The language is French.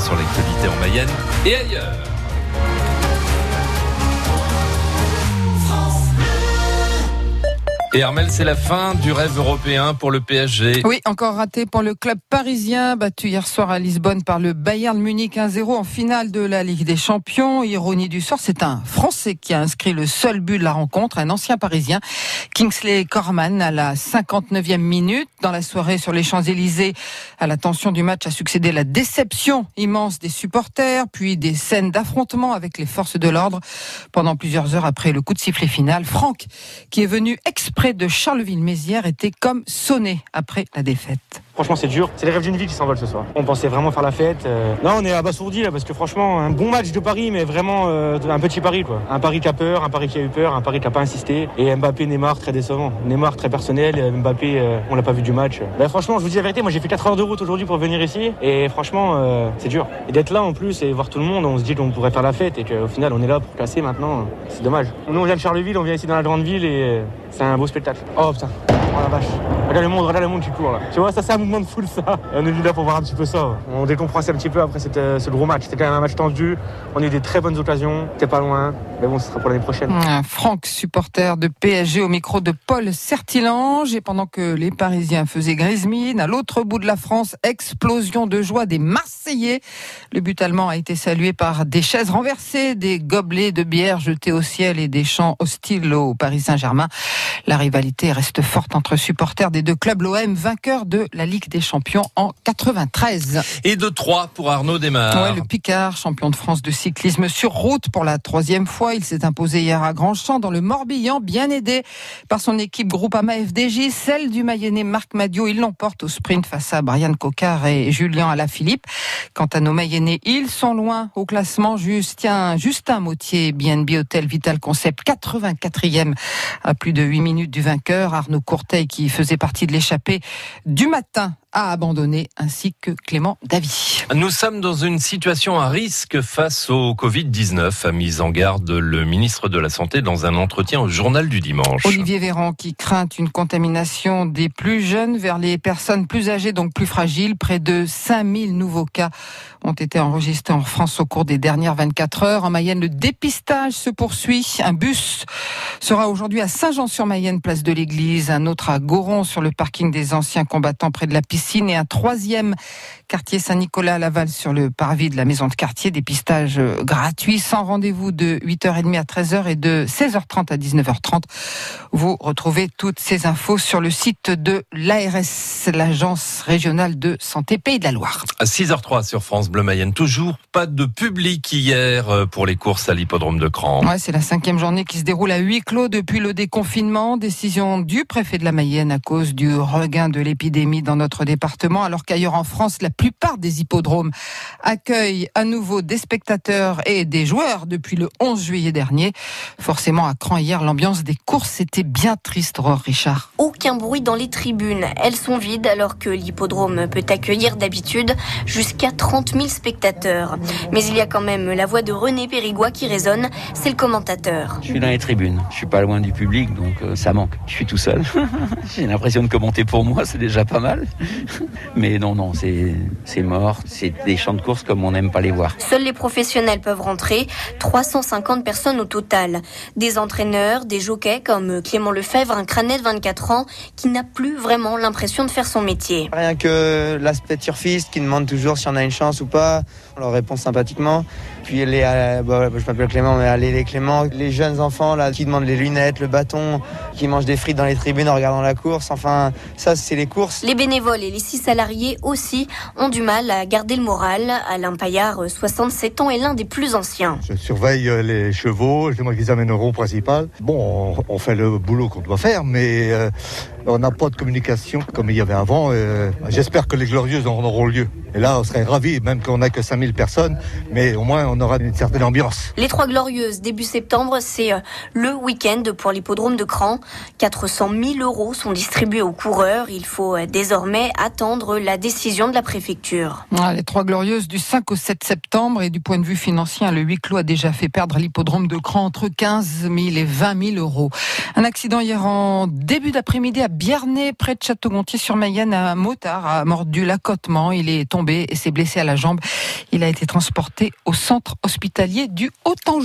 sur l'actualité en Mayenne et ailleurs. Et Armel, c'est la fin du rêve européen pour le PSG. Oui, encore raté pour le club parisien, battu hier soir à Lisbonne par le Bayern Munich 1-0 en finale de la Ligue des Champions. Ironie du sort, c'est un Français qui a inscrit le seul but de la rencontre, un ancien parisien, Kingsley Corman, à la 59e minute. Dans la soirée sur les Champs-Élysées, à la tension du match a succédé la déception immense des supporters, puis des scènes d'affrontement avec les forces de l'ordre. Pendant plusieurs heures après le coup de sifflet final, Franck, qui est venu exprès de Charleville-Mézières était comme sonné après la défaite. Franchement, c'est dur. C'est les rêves d'une vie qui s'envolent ce soir. On pensait vraiment faire la fête. Euh. Là, on est abasourdi là parce que franchement, un bon match de Paris, mais vraiment euh, un petit Paris quoi. Un Paris qui a peur, un Paris qui a eu peur, un Paris qui n'a pas insisté. Et Mbappé, Neymar, très décevant. Neymar très personnel. Mbappé, euh, on l'a pas vu du match. Ben, franchement, je vous dis la vérité, moi j'ai fait 4 heures de route aujourd'hui pour venir ici. Et franchement, c'est dur. Et d'être là en plus et voir tout le monde, on se dit qu'on pourrait faire la fête et qu'au final, on est là pour casser maintenant. C'est dommage. Nous, on vient de Charleville, on vient ici dans la grande ville et c'est un beau spectacle. Oh putain, oh la vache. Regarde le monde, regarde le monde qui court là. Tu vois, ça c'est un mouvement de foule ça. Et on est venu là pour voir un petit peu ça. On décompresse un petit peu après cette, euh, ce gros match. C'était quand même un match tendu. On a eu des très bonnes occasions. C'était pas loin. Mais bon, ce sera pour l'année prochaine. Franck, supporter de PSG au micro de Paul Certilange. Et pendant que les Parisiens faisaient grise mine, à l'autre bout de la France, explosion de joie des Marseillais. Le but allemand a été salué par des chaises renversées, des gobelets de bière jetés au ciel et des chants hostiles au Paris Saint-Germain. La rivalité reste forte entre supporters des deux clubs. L'OM vainqueur de la Ligue des Champions en 93. Et de 3 pour Arnaud Desmar. Ouais, le Picard, champion de France de cyclisme sur route pour la troisième fois. Il s'est imposé hier à Grandchamp dans le Morbihan, bien aidé par son équipe Groupama FDJ, celle du Mayennais Marc Madio. Il l'emporte au sprint face à Brian Cocard et Julien Alaphilippe. Quant à nos Mayennais, ils sont loin au classement. Justin, Justin Mautier, BNB Hotel Vital Concept, 84e à plus de 8 minutes du vainqueur. Arnaud Qui faisait partie de l'échappée du matin a abandonné, ainsi que Clément Davy. Nous sommes dans une situation à risque face au Covid-19, a mis en garde le ministre de la Santé dans un entretien au journal du dimanche. Olivier Véran qui craint une contamination des plus jeunes vers les personnes plus âgées, donc plus fragiles. Près de 5000 nouveaux cas ont été enregistrés en France au cours des dernières 24 heures. En Mayenne, le dépistage se poursuit. Un bus sera aujourd'hui à Saint-Jean-sur-Mayenne, place de l'église. Un autre à Goron, sur le parking des anciens combattants près de la piscine et un troisième quartier Saint-Nicolas à Laval sur le parvis de la maison de quartier. Dépistage euh, gratuit sans rendez-vous de 8h30 à 13h et de 16h30 à 19h30. Vous retrouvez toutes ces infos sur le site de l'ARS, l'agence régionale de santé Pays de la Loire. À 6h03 sur France Bleu Mayenne, toujours pas de public hier euh, pour les courses à l'hippodrome de Cran. Ouais, c'est la cinquième journée qui se déroule à huis clos depuis le déconfinement. Décision du préfet de la Mayenne à cause du regain de l'épidémie dans notre département, alors qu'ailleurs en France, la plupart des hippodromes accueillent à nouveau des spectateurs et des joueurs depuis le 11 juillet dernier. Forcément, à Cran hier, l'ambiance des courses était bien triste, Ror Richard. Aucun bruit dans les tribunes. Elles sont vides alors que l'hippodrome peut accueillir d'habitude jusqu'à 30 000 spectateurs. Mais il y a quand même la voix de René Périgois qui résonne. C'est le commentateur. Je suis dans les tribunes. Je suis pas loin du public, donc euh, ça manque. Je suis tout seul. J'ai l'impression de commenter pour moi, c'est déjà pas mal. Mais non, non, c'est mort. C'est des champs de course comme on n'aime pas les voir. Seuls les professionnels peuvent rentrer. 350 personnes au total. Des entraîneurs, des jockeys comme Clément Lefebvre, un crânet de 24 ans qui n'a plus vraiment l'impression de faire son métier. Rien que l'aspect turfiste qui demande toujours si on a une chance ou pas. On leur répond sympathiquement. Puis les, euh, bah, je m'appelle Clément, mais allez les Clément, les jeunes enfants là qui demandent les lunettes, le bâton, qui mangent des frites dans les tribunes en regardant la course. Enfin, ça c'est les courses. Les bénévoles les six salariés aussi ont du mal à garder le moral. Alain Paillard, 67 ans, est l'un des plus anciens. Je surveille euh, les chevaux, c'est moi qui les amène au rond principal. Bon, on, fait le boulot qu'on doit faire, mais euh, on n'a pas de communication comme il y avait avant. J'espère que les glorieuses en auront lieu. Et là, on serait ravis, même qu'on n'a que 5000 personnes, mais au moins on aura une certaine ambiance. Les Trois Glorieuses, début septembre, c'est euh, le week-end pour l'hippodrome de Cran. 400 000 euros sont distribués aux coureurs. Il faut euh, désormais attendre la décision de la préfecture. les Trois Glorieuses du 5 au 7 septembre et du point de vue financier, le huis clos a déjà fait perdre l'hippodrome de Cran entre 15 000 et 20 000 euros. Un accident hier en début d'après-midi à Biernay, près de Château-Gontier-sur-Mayenne, un motard a mordu l'accotement. Il est tombé et s'est blessé à la jambe. Il a été transporté au centre hospitalier du Haut-Anjou.